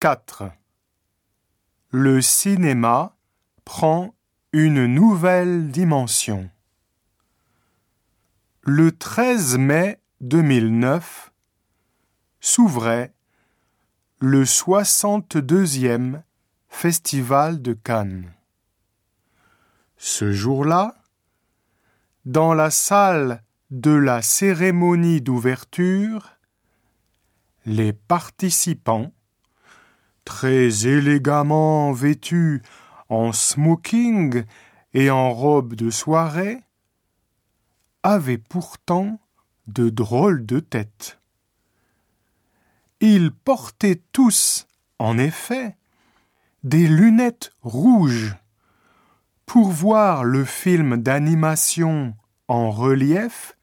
4. Le cinéma prend une nouvelle dimension. Le 13 mai 2009 s'ouvrait le 62e Festival de Cannes. Ce jour-là, dans la salle de la cérémonie d'ouverture, les participants, très élégamment vêtus en smoking et en robe de soirée, avaient pourtant de drôles de têtes. Ils portaient tous, en effet, des lunettes rouges pour voir le film d'animation en relief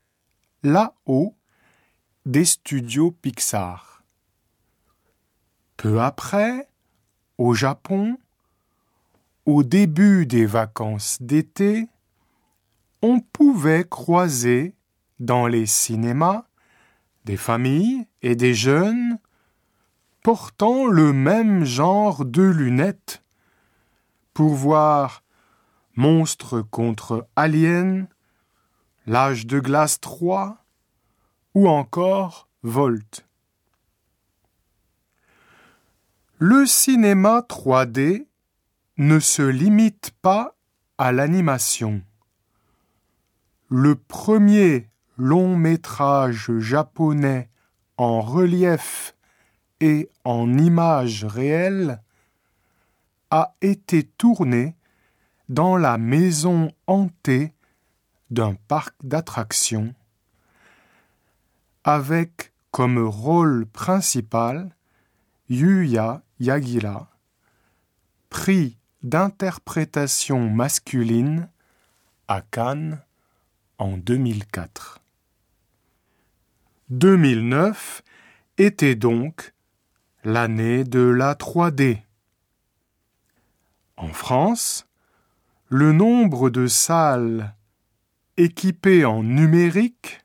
là-haut des studios Pixar. Peu après, au Japon, au début des vacances d'été, on pouvait croiser dans les cinémas des familles et des jeunes portant le même genre de lunettes pour voir Monstre contre Alien, L'âge de glace 3 ou encore Volt. Le cinéma 3D ne se limite pas à l'animation. Le premier long métrage japonais en relief et en images réelles a été tourné dans la maison hantée d'un parc d'attractions avec comme rôle principal Yuya Yagila, prix d'interprétation masculine à Cannes en 2004. 2009 était donc l'année de la 3D. En France, le nombre de salles équipées en numérique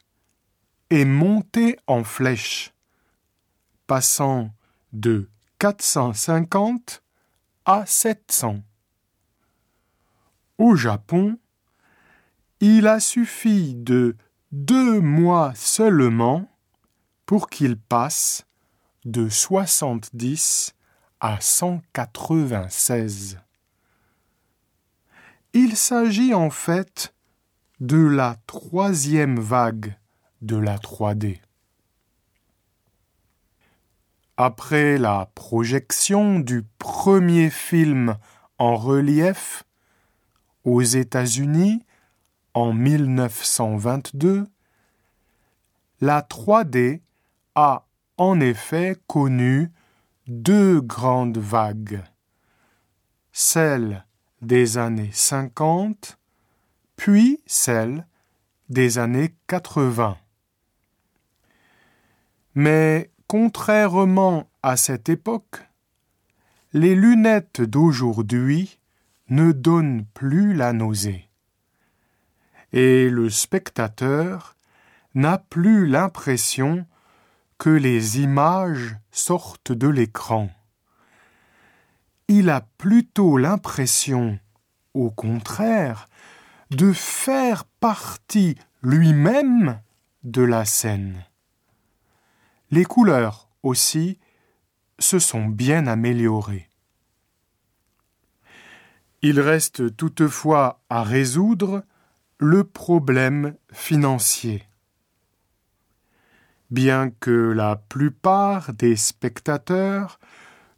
est monté en flèche, passant de 450 à 700. Au Japon, il a suffi de deux mois seulement pour qu'il passe de 70 à 196. Il s'agit en fait de la troisième vague de la 3D. Après la projection du premier film en relief aux États-Unis en 1922, la 3D a en effet connu deux grandes vagues, celle des années 50, puis celle des années 80. Mais contrairement à cette époque, les lunettes d'aujourd'hui ne donnent plus la nausée. Et le spectateur n'a plus l'impression que les images sortent de l'écran. Il a plutôt l'impression, au contraire, de faire partie lui-même de la scène. Les couleurs aussi se sont bien améliorées. Il reste toutefois à résoudre le problème financier bien que la plupart des spectateurs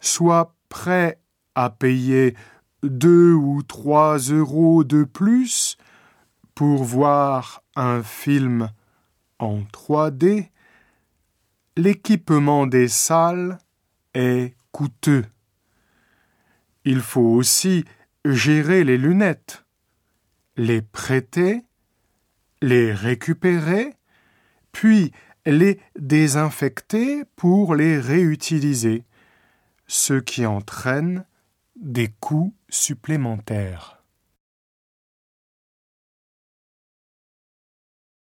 soient prêts à payer deux ou trois euros de plus pour voir un film en 3D, l'équipement des salles est coûteux. Il faut aussi gérer les lunettes, les prêter, les récupérer, puis les désinfecter pour les réutiliser, ce qui entraîne des coûts supplémentaires.